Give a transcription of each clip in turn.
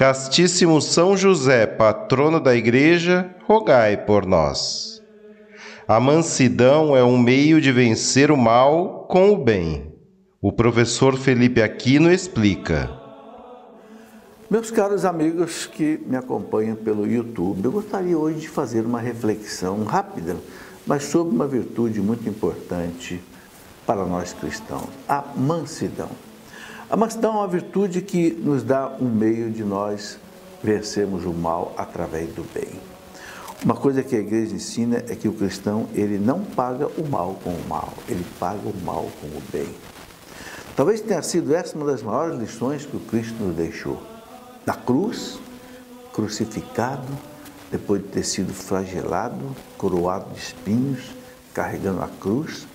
Castíssimo São José, patrono da Igreja, rogai por nós. A mansidão é um meio de vencer o mal com o bem. O professor Felipe Aquino explica. Meus caros amigos que me acompanham pelo YouTube, eu gostaria hoje de fazer uma reflexão rápida, mas sobre uma virtude muito importante para nós cristãos: a mansidão. A mansidão é uma virtude que nos dá um meio de nós vencermos o mal através do bem. Uma coisa que a igreja ensina é que o cristão ele não paga o mal com o mal, ele paga o mal com o bem. Talvez tenha sido essa uma das maiores lições que o Cristo nos deixou. Na cruz, crucificado, depois de ter sido flagelado, coroado de espinhos, carregando a cruz,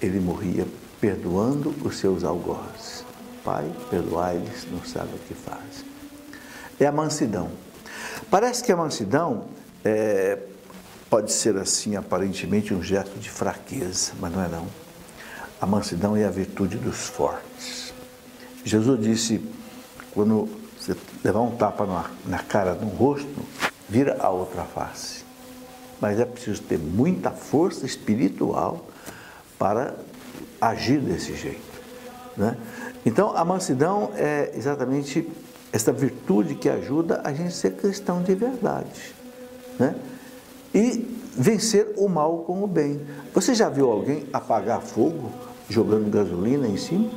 ele morria perdoando os seus algozes. Pai, perdoai-lhes, não sabem o que fazem. É a mansidão. Parece que a mansidão é, pode ser assim, aparentemente, um gesto de fraqueza, mas não é não. A mansidão é a virtude dos fortes. Jesus disse, quando você levar um tapa na, na cara, no rosto, vira a outra face. Mas é preciso ter muita força espiritual para agir desse jeito. Né? Então, a mansidão é exatamente essa virtude que ajuda a gente a ser cristão de verdade. Né? E vencer o mal com o bem. Você já viu alguém apagar fogo jogando gasolina em cima?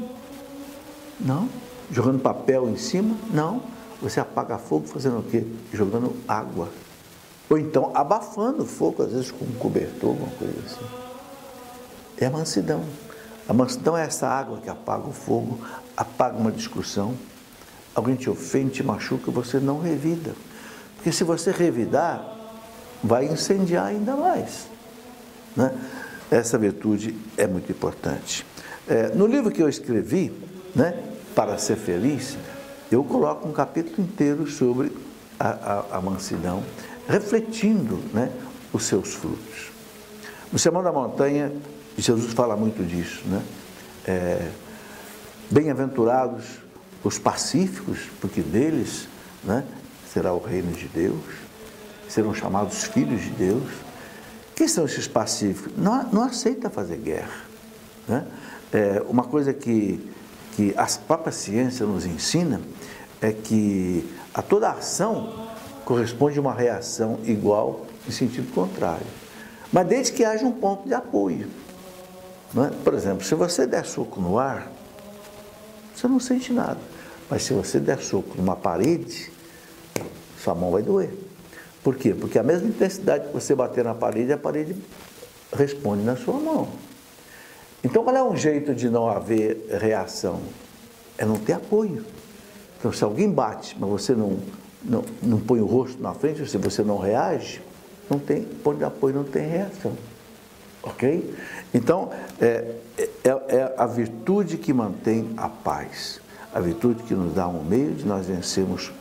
Não. Jogando papel em cima? Não. Você apaga fogo fazendo o quê? Jogando água. Ou então abafando o fogo, às vezes com um cobertor, alguma coisa assim. É a mansidão. A mansidão é essa água que apaga o fogo, apaga uma discussão. Alguém te ofende, te machuca, você não revida. Porque se você revidar, vai incendiar ainda mais. Né? Essa virtude é muito importante. É, no livro que eu escrevi, né, Para Ser Feliz, eu coloco um capítulo inteiro sobre a, a, a mansidão, refletindo né, os seus frutos. No Sermão da Montanha, Jesus fala muito disso, né? É, Bem-aventurados os pacíficos, porque deles né, será o reino de Deus, serão chamados filhos de Deus. Quem são esses pacíficos? Não, não aceita fazer guerra. Né? É, uma coisa que, que as próprias ciências nos ensinam é que a toda ação corresponde uma reação igual em sentido contrário. Mas desde que haja um ponto de apoio. É? Por exemplo, se você der soco no ar, você não sente nada. Mas se você der soco numa parede, sua mão vai doer. Por quê? Porque a mesma intensidade que você bater na parede, a parede responde na sua mão. Então, qual é um jeito de não haver reação? É não ter apoio. Então, se alguém bate, mas você não, não, não põe o rosto na frente, se você não reage, não tem ponto de apoio, não tem reação. Ok? Então, é, é, é, a virtude que mantém a paz, a virtude que nos dá um meio de nós vencermos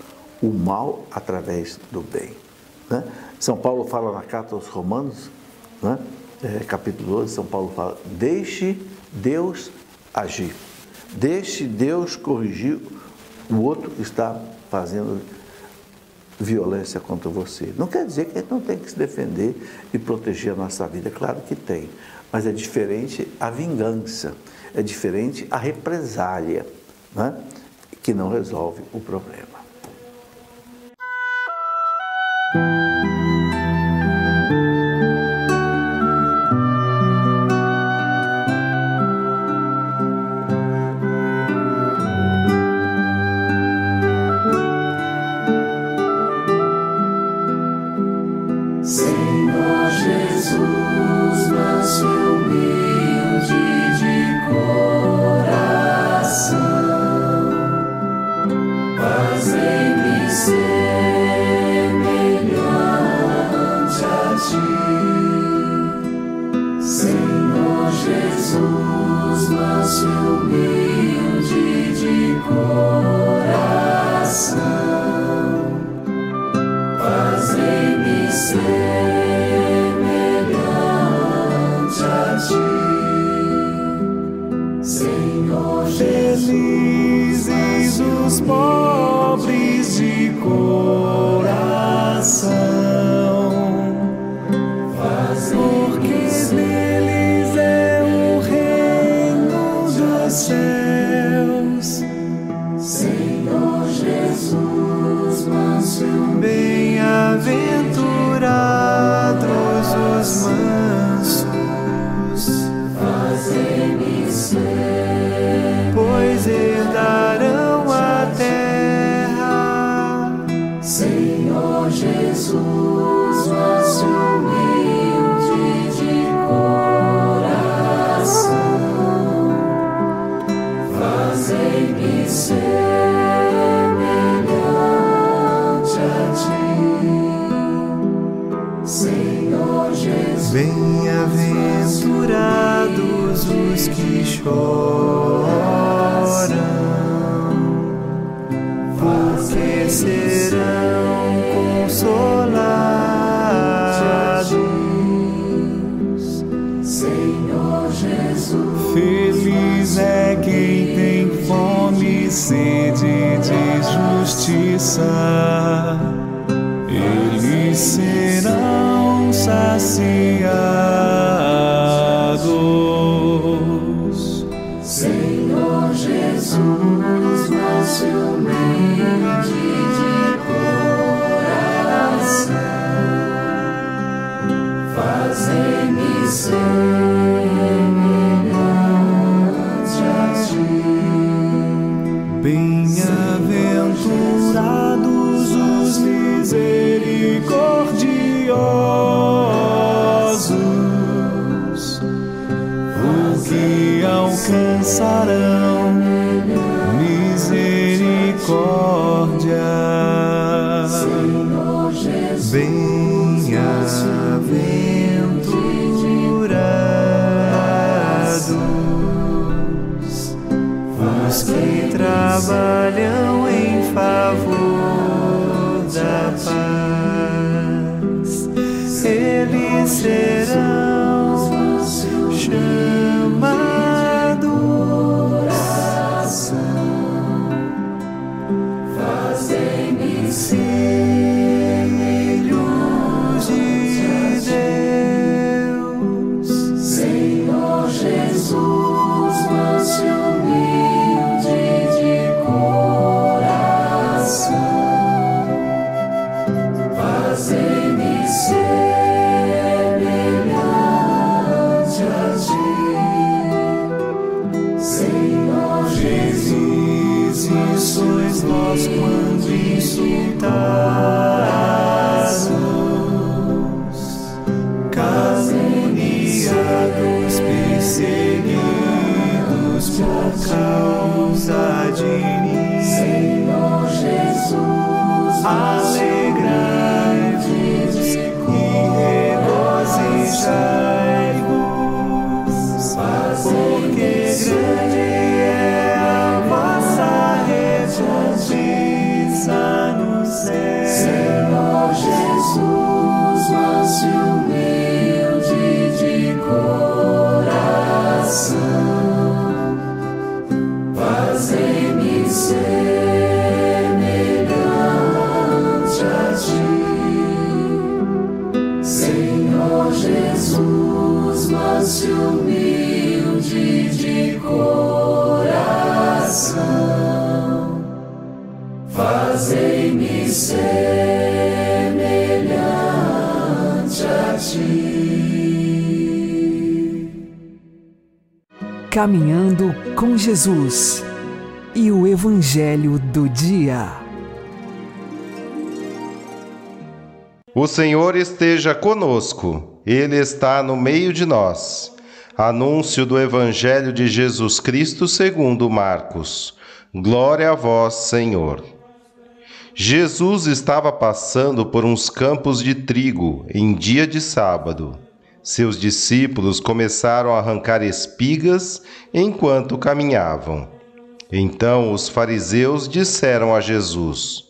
o mal através do bem. Né? São Paulo fala na carta aos Romanos, né? é, capítulo 12, São Paulo fala: deixe Deus agir, deixe Deus corrigir o outro que está fazendo violência contra você. Não quer dizer que a gente não tem que se defender e proteger a nossa vida, claro que tem, mas é diferente a vingança, é diferente a represália, né? que não resolve o problema. Caminhando Jesus e o Evangelho do Dia. O Senhor esteja conosco, ele está no meio de nós. Anúncio do Evangelho de Jesus Cristo segundo Marcos. Glória a vós, Senhor. Jesus estava passando por uns campos de trigo em dia de sábado. Seus discípulos começaram a arrancar espigas enquanto caminhavam. Então os fariseus disseram a Jesus: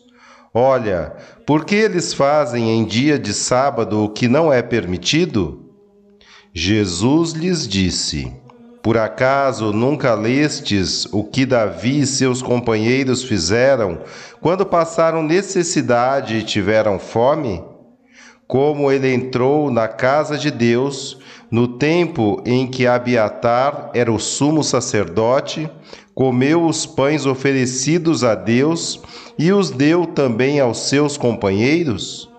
Olha, por que eles fazem em dia de sábado o que não é permitido? Jesus lhes disse: Por acaso nunca lestes o que Davi e seus companheiros fizeram quando passaram necessidade e tiveram fome? Como ele entrou na casa de Deus no tempo em que Abiatar era o sumo sacerdote, comeu os pães oferecidos a Deus e os deu também aos seus companheiros?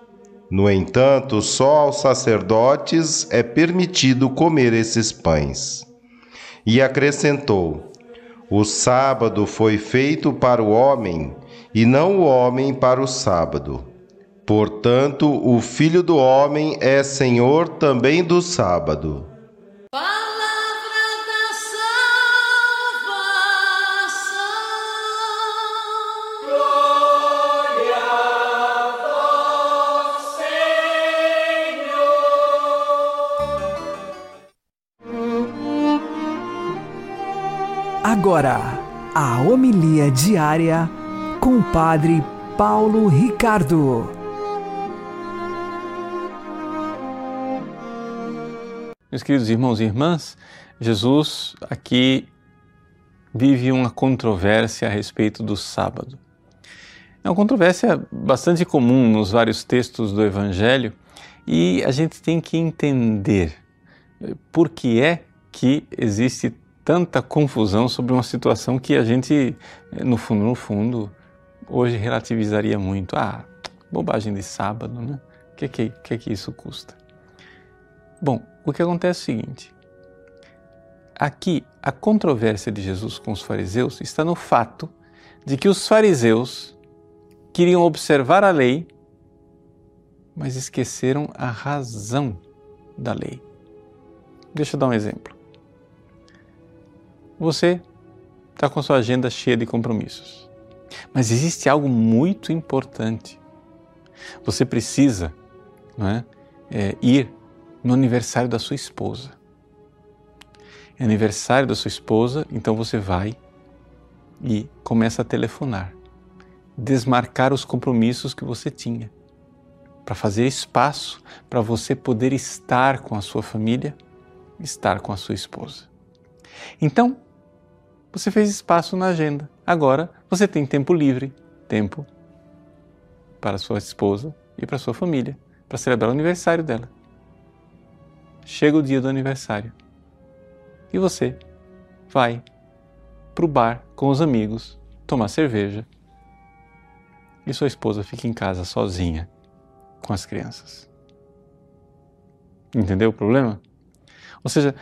No entanto, só aos sacerdotes é permitido comer esses pães. E acrescentou: O sábado foi feito para o homem, e não o homem para o sábado. Portanto, o Filho do Homem é Senhor também do sábado. Agora, a homilia diária com o Padre Paulo Ricardo. Meus queridos irmãos e irmãs, Jesus aqui vive uma controvérsia a respeito do sábado. É uma controvérsia bastante comum nos vários textos do Evangelho e a gente tem que entender por que é que existe tanta confusão sobre uma situação que a gente, no fundo, no fundo, hoje relativizaria muito. Ah, bobagem de sábado, né? O que, que, que, que isso custa? Bom, o que acontece é o seguinte: aqui a controvérsia de Jesus com os fariseus está no fato de que os fariseus queriam observar a lei, mas esqueceram a razão da lei. Deixa eu dar um exemplo. Você está com sua agenda cheia de compromissos. Mas existe algo muito importante. Você precisa não é, é, ir no aniversário da sua esposa. É aniversário da sua esposa, então você vai e começa a telefonar, desmarcar os compromissos que você tinha, para fazer espaço para você poder estar com a sua família, estar com a sua esposa. Então, você fez espaço na agenda. Agora você tem tempo livre, tempo para sua esposa e para sua família, para celebrar o aniversário dela. Chega o dia do aniversário e você vai para o bar com os amigos tomar cerveja e sua esposa fica em casa sozinha com as crianças. Entendeu o problema? Ou seja,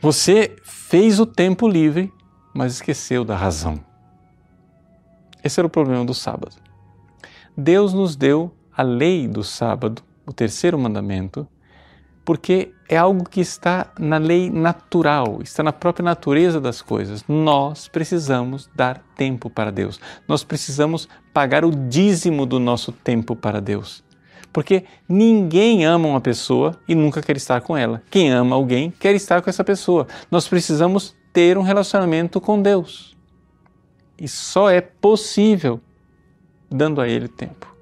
você fez o tempo livre mas esqueceu da razão. Esse era o problema do sábado. Deus nos deu a lei do sábado, o terceiro mandamento, porque é algo que está na lei natural, está na própria natureza das coisas. Nós precisamos dar tempo para Deus. Nós precisamos pagar o dízimo do nosso tempo para Deus. Porque ninguém ama uma pessoa e nunca quer estar com ela. Quem ama alguém quer estar com essa pessoa. Nós precisamos ter um relacionamento com Deus. E só é possível dando a Ele tempo.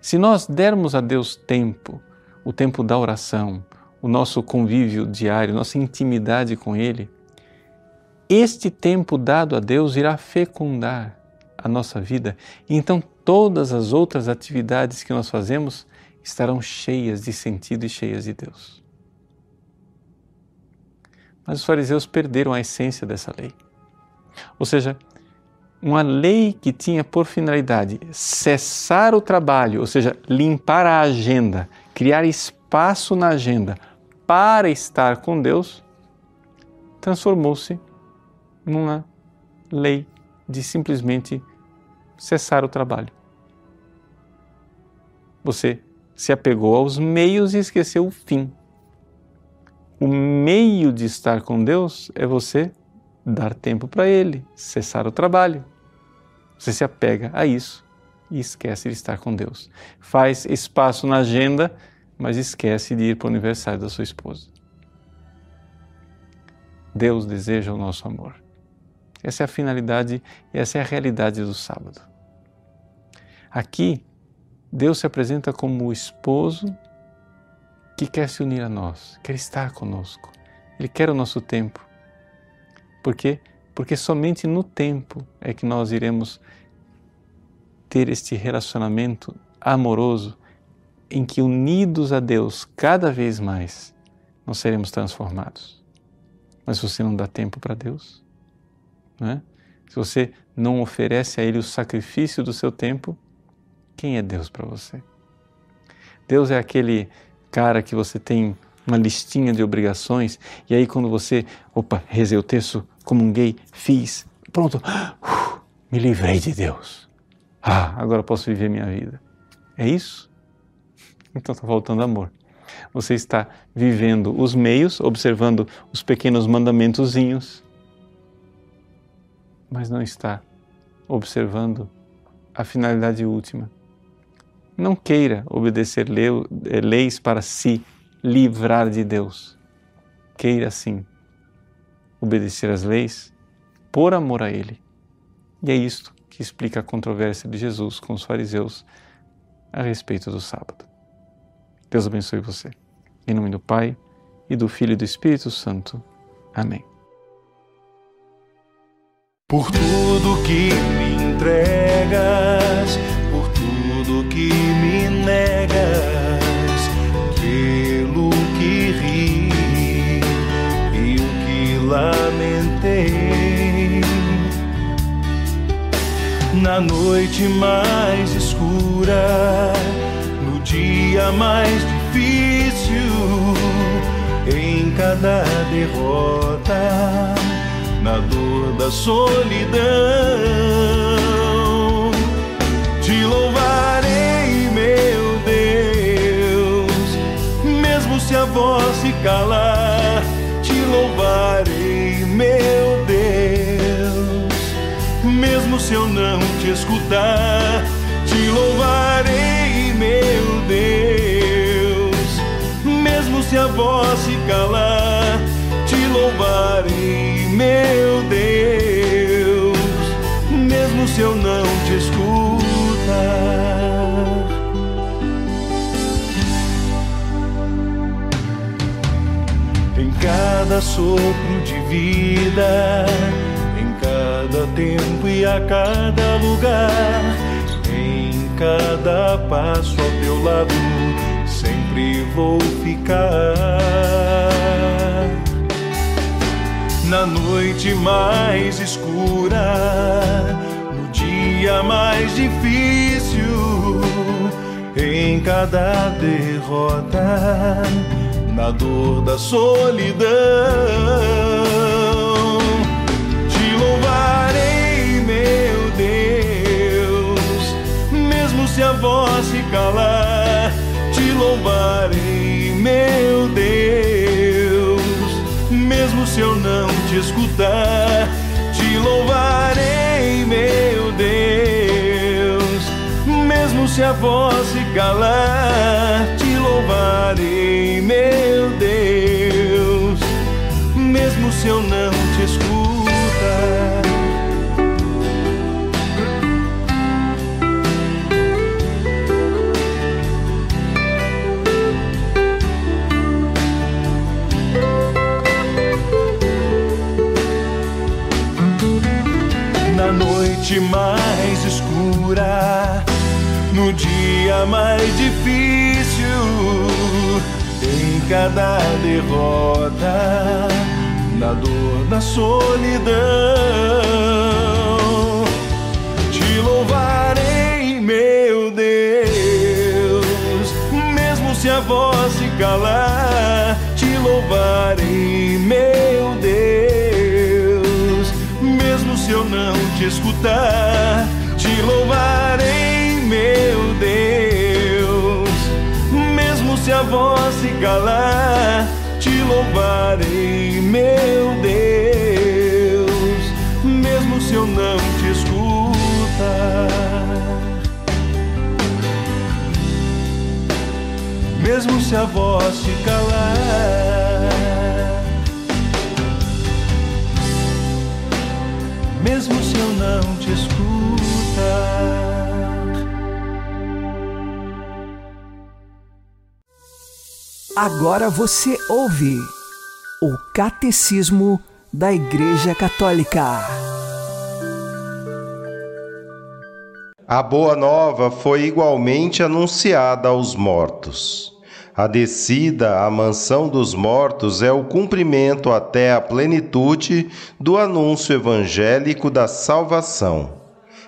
Se nós dermos a Deus tempo, o tempo da oração, o nosso convívio diário, nossa intimidade com Ele, este tempo dado a Deus irá fecundar a nossa vida então todas as outras atividades que nós fazemos estarão cheias de sentido e cheias de Deus. Mas os fariseus perderam a essência dessa lei. Ou seja, uma lei que tinha por finalidade cessar o trabalho, ou seja, limpar a agenda, criar espaço na agenda para estar com Deus, transformou-se numa lei de simplesmente cessar o trabalho. Você se apegou aos meios e esqueceu o fim. O meio de estar com Deus é você dar tempo para Ele, cessar o trabalho. Você se apega a isso e esquece de estar com Deus. Faz espaço na agenda, mas esquece de ir para o aniversário da sua esposa. Deus deseja o nosso amor. Essa é a finalidade essa é a realidade do sábado. Aqui, Deus se apresenta como o esposo que quer se unir a nós, quer estar conosco. Ele quer o nosso tempo. Por quê? Porque somente no tempo é que nós iremos ter este relacionamento amoroso em que, unidos a Deus cada vez mais, nós seremos transformados. Mas você não dá tempo para Deus, né? se você não oferece a Ele o sacrifício do seu tempo, quem é Deus para você? Deus é aquele cara que você tem uma listinha de obrigações e aí quando você, opa, rezei o texto, comunguei, fiz, pronto, uh, me livrei de Deus. Ah, agora posso viver minha vida. É isso? Então está faltando amor. Você está vivendo os meios, observando os pequenos mandamentozinhos, mas não está observando a finalidade última. Não queira obedecer eh, leis para se livrar de Deus. Queira sim obedecer às leis por amor a Ele. E é isto que explica a controvérsia de Jesus com os fariseus a respeito do sábado. Deus abençoe você. Em nome do Pai, e do Filho e do Espírito Santo. Amém. Por tudo que me entregas, por tudo que me negas, Na noite mais escura, no dia mais difícil, em cada derrota, na dor da solidão, te louvarei, meu Deus, mesmo se a voz se calar, te louvarei, meu se eu não te escutar, te louvarei, meu Deus, mesmo se a voz se calar, te louvarei, meu Deus, mesmo se eu não te escutar. Em cada sopro de vida, tempo e a cada lugar, em cada passo ao teu lado, sempre vou ficar. Na noite mais escura, no dia mais difícil, em cada derrota, na dor da solidão. Voz se calar, te louvarei, meu Deus, mesmo se eu não te escutar, te louvarei, meu Deus, mesmo se a voz se calar, te louvarei, meu Deus, mesmo se eu não te escutar. Noite mais escura, no dia mais difícil, em cada derrota, na dor da solidão. Te louvarei, meu Deus, mesmo se a voz se calar, te louvarei, escutar, te louvarei, meu Deus, se a voz se calar, te louvarei, meu Deus, mesmo se eu não te escutar. Mesmo se a voz se calar, mesmo se eu não te escutar. Agora você ouve o Catecismo da Igreja Católica. A boa nova foi igualmente anunciada aos mortos. A descida à mansão dos mortos é o cumprimento até a plenitude do anúncio evangélico da salvação.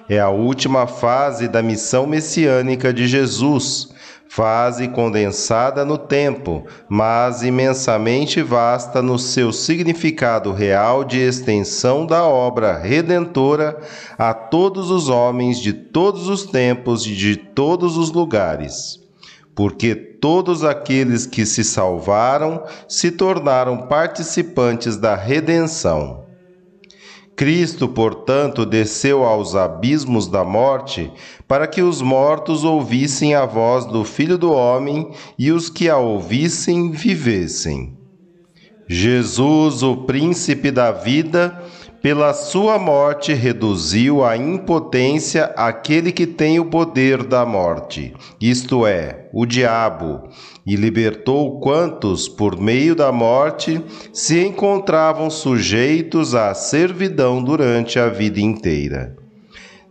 É a última fase da missão messiânica de Jesus fase condensada no tempo, mas imensamente vasta no seu significado real de extensão da obra redentora a todos os homens de todos os tempos e de todos os lugares. Porque todos aqueles que se salvaram se tornaram participantes da redenção. Cristo, portanto, desceu aos abismos da morte para que os mortos ouvissem a voz do Filho do Homem e os que a ouvissem vivessem. Jesus, o Príncipe da vida, pela sua morte reduziu à impotência aquele que tem o poder da morte, isto é, o diabo, e libertou quantos, por meio da morte, se encontravam sujeitos à servidão durante a vida inteira.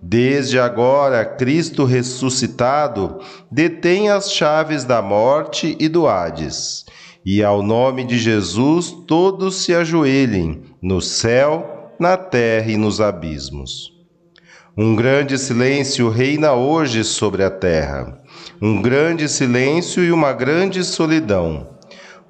Desde agora, Cristo ressuscitado detém as chaves da morte e do Hades, e ao nome de Jesus todos se ajoelhem, no céu, na terra e nos abismos. Um grande silêncio reina hoje sobre a terra, um grande silêncio e uma grande solidão.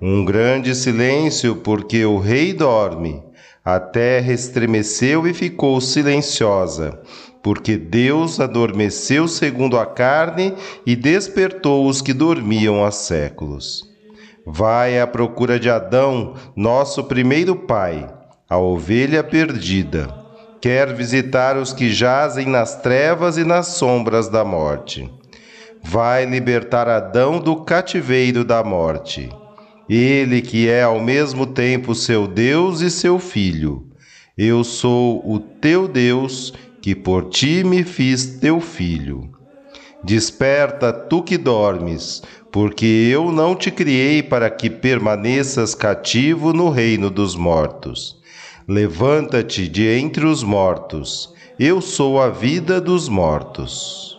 Um grande silêncio porque o rei dorme, a terra estremeceu e ficou silenciosa, porque Deus adormeceu segundo a carne e despertou os que dormiam há séculos. Vai à procura de Adão, nosso primeiro pai a ovelha perdida, quer visitar os que jazem nas trevas e nas sombras da morte. Vai libertar Adão do cativeiro da morte. Ele que é ao mesmo tempo seu Deus e seu Filho. Eu sou o teu Deus, que por ti me fiz teu filho. Desperta, tu que dormes, porque eu não te criei para que permaneças cativo no reino dos mortos. Levanta-te de entre os mortos, eu sou a vida dos mortos.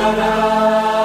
Sarvada.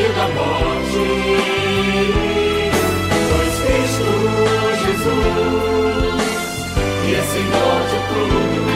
Da morte. Pois Cristo Jesus, que é Senhor de tudo,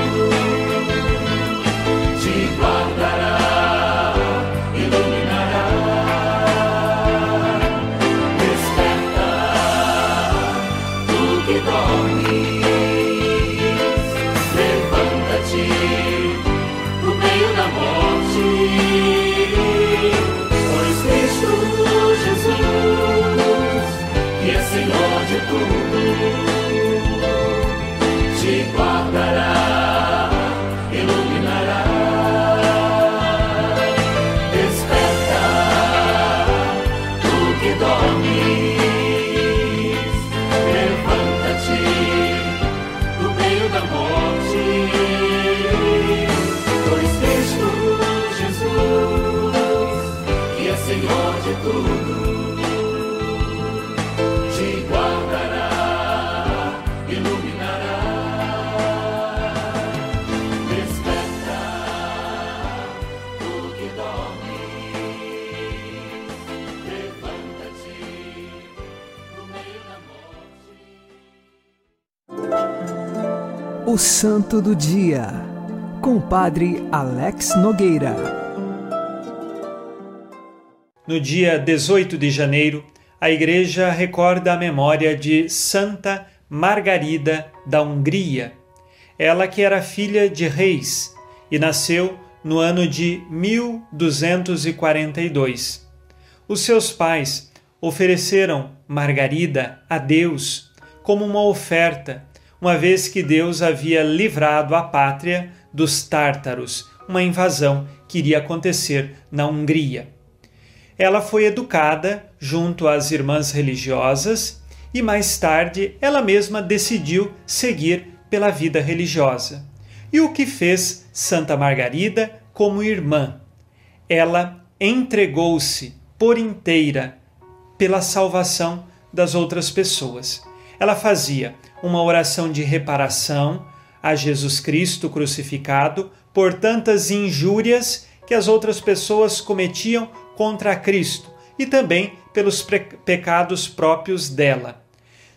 O Santo do Dia, com o Padre Alex Nogueira. No dia 18 de janeiro, a Igreja recorda a memória de Santa Margarida da Hungria. Ela que era filha de reis e nasceu no ano de 1242. Os seus pais ofereceram Margarida a Deus como uma oferta, uma vez que Deus havia livrado a pátria dos tártaros, uma invasão que iria acontecer na Hungria. Ela foi educada junto às irmãs religiosas e mais tarde ela mesma decidiu seguir pela vida religiosa. E o que fez Santa Margarida como irmã? Ela entregou-se por inteira pela salvação das outras pessoas. Ela fazia uma oração de reparação a Jesus Cristo crucificado por tantas injúrias que as outras pessoas cometiam contra Cristo e também pelos pecados próprios dela.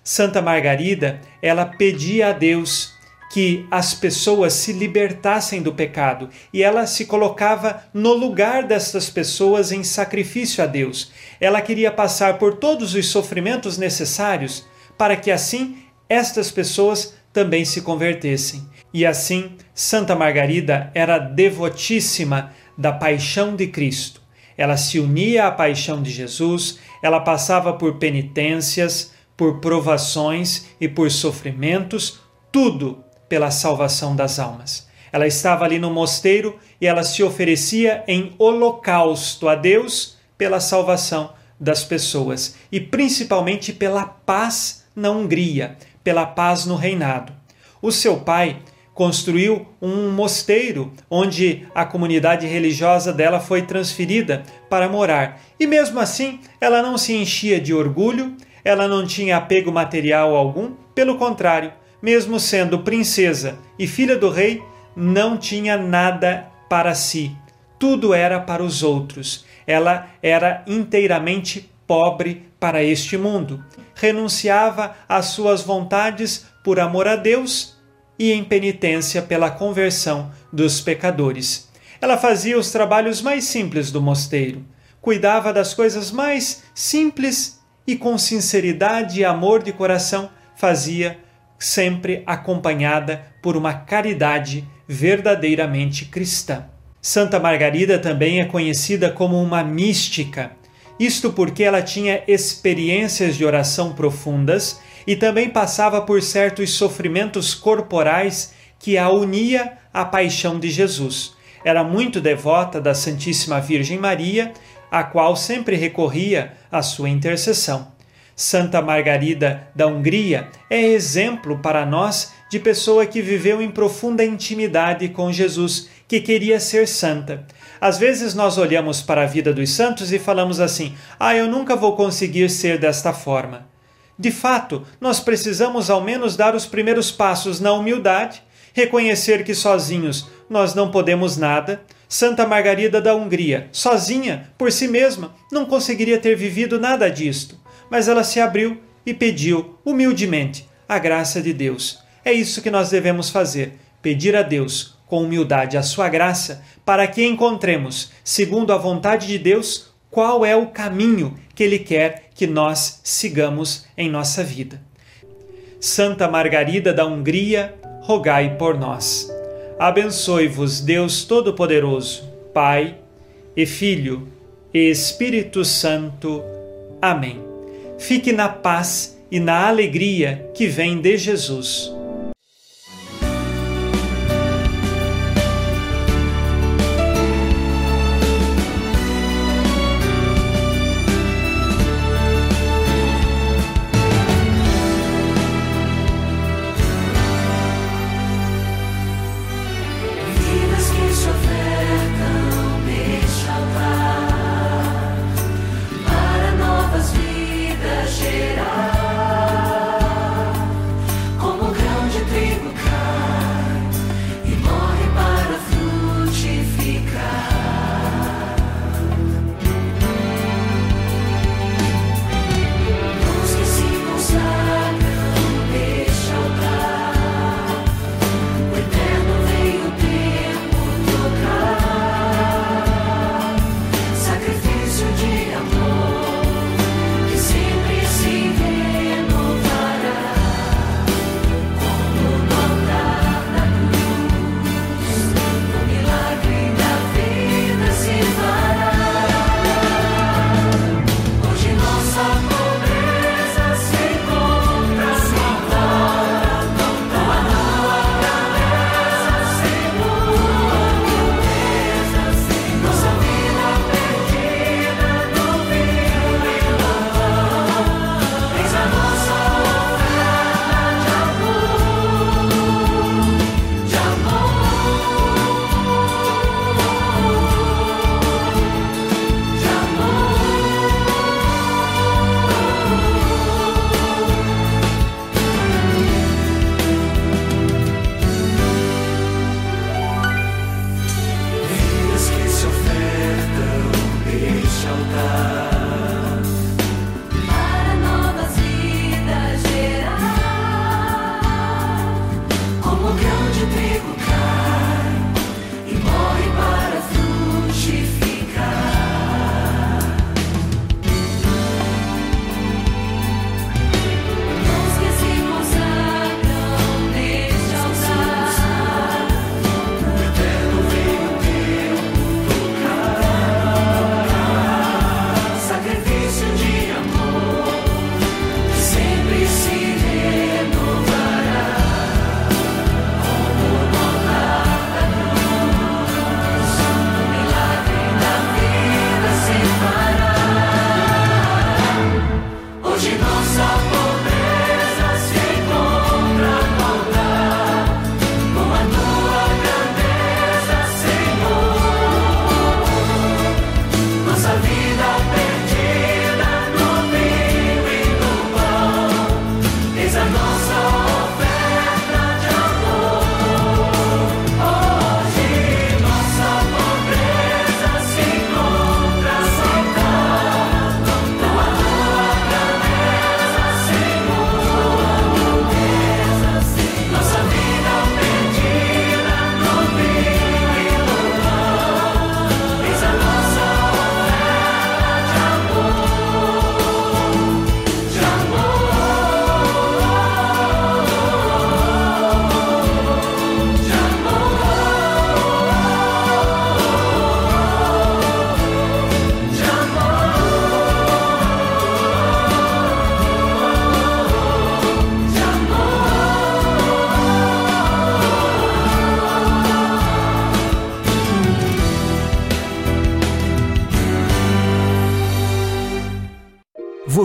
Santa Margarida, ela pedia a Deus que as pessoas se libertassem do pecado e ela se colocava no lugar destas pessoas em sacrifício a Deus. Ela queria passar por todos os sofrimentos necessários para que assim estas pessoas também se convertessem. E assim, Santa Margarida era devotíssima da paixão de Cristo. Ela se unia à paixão de Jesus, ela passava por penitências, por provações e por sofrimentos, tudo pela salvação das almas. Ela estava ali no mosteiro e ela se oferecia em holocausto a Deus pela salvação das pessoas e principalmente pela paz na Hungria, pela paz no reinado. O seu pai construiu um mosteiro onde a comunidade religiosa dela foi transferida para morar. E mesmo assim, ela não se enchia de orgulho, ela não tinha apego material algum, pelo contrário, mesmo sendo princesa e filha do rei, não tinha nada para si. Tudo era para os outros. Ela era inteiramente pobre para este mundo. Renunciava às suas vontades por amor a Deus e em penitência pela conversão dos pecadores. Ela fazia os trabalhos mais simples do mosteiro, cuidava das coisas mais simples e com sinceridade e amor de coração fazia, sempre acompanhada por uma caridade verdadeiramente cristã. Santa Margarida também é conhecida como uma mística, isto porque ela tinha experiências de oração profundas e também passava por certos sofrimentos corporais que a unia à paixão de Jesus. Era muito devota da Santíssima Virgem Maria, a qual sempre recorria à sua intercessão. Santa Margarida da Hungria é exemplo para nós de pessoa que viveu em profunda intimidade com Jesus, que queria ser santa. Às vezes nós olhamos para a vida dos santos e falamos assim: ah, eu nunca vou conseguir ser desta forma. De fato, nós precisamos ao menos dar os primeiros passos na humildade, reconhecer que sozinhos nós não podemos nada, Santa Margarida da Hungria, sozinha, por si mesma, não conseguiria ter vivido nada disto, mas ela se abriu e pediu, humildemente, a graça de Deus. É isso que nós devemos fazer: pedir a Deus, com humildade, a sua graça, para que encontremos, segundo a vontade de Deus, qual é o caminho que Ele quer que nós sigamos em nossa vida. Santa Margarida da Hungria, rogai por nós. Abençoe-vos, Deus Todo-Poderoso, Pai e Filho e Espírito Santo. Amém. Fique na paz e na alegria que vem de Jesus.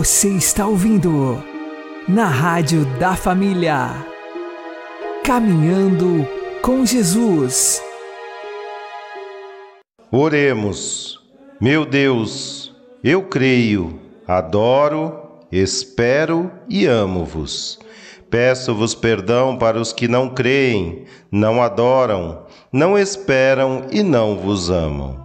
Você está ouvindo na Rádio da Família. Caminhando com Jesus. Oremos. Meu Deus, eu creio, adoro, espero e amo-vos. Peço-vos perdão para os que não creem, não adoram, não esperam e não vos amam.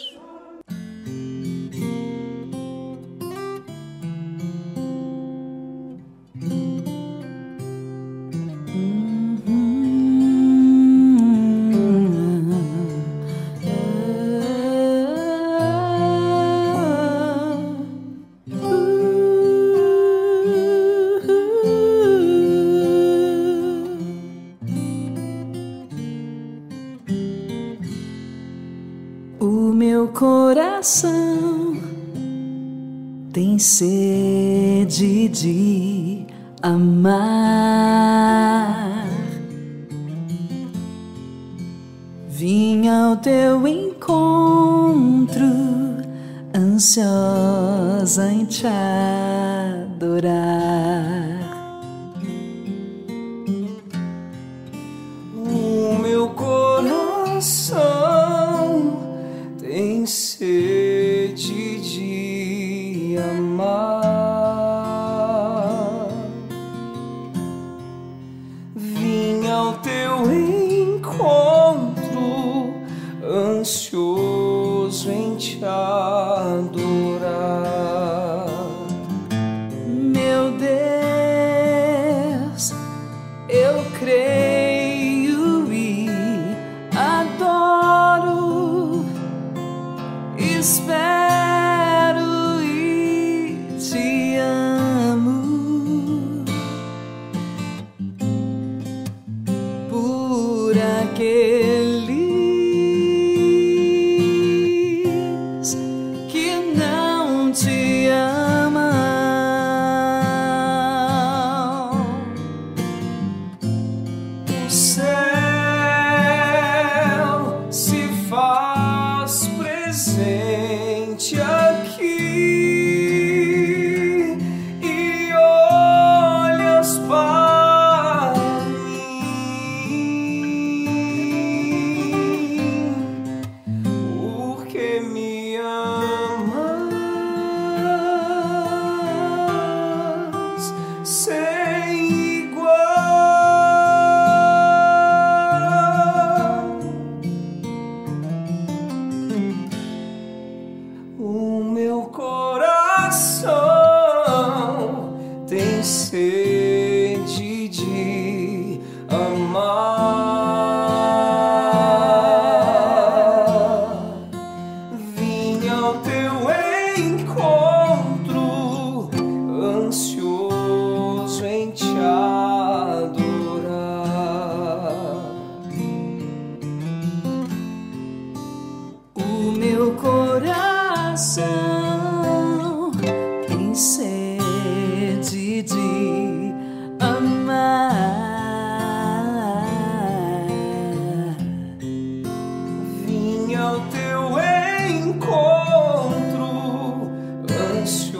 Amar. Vim ao teu encontro, ansiosa em te adorar. us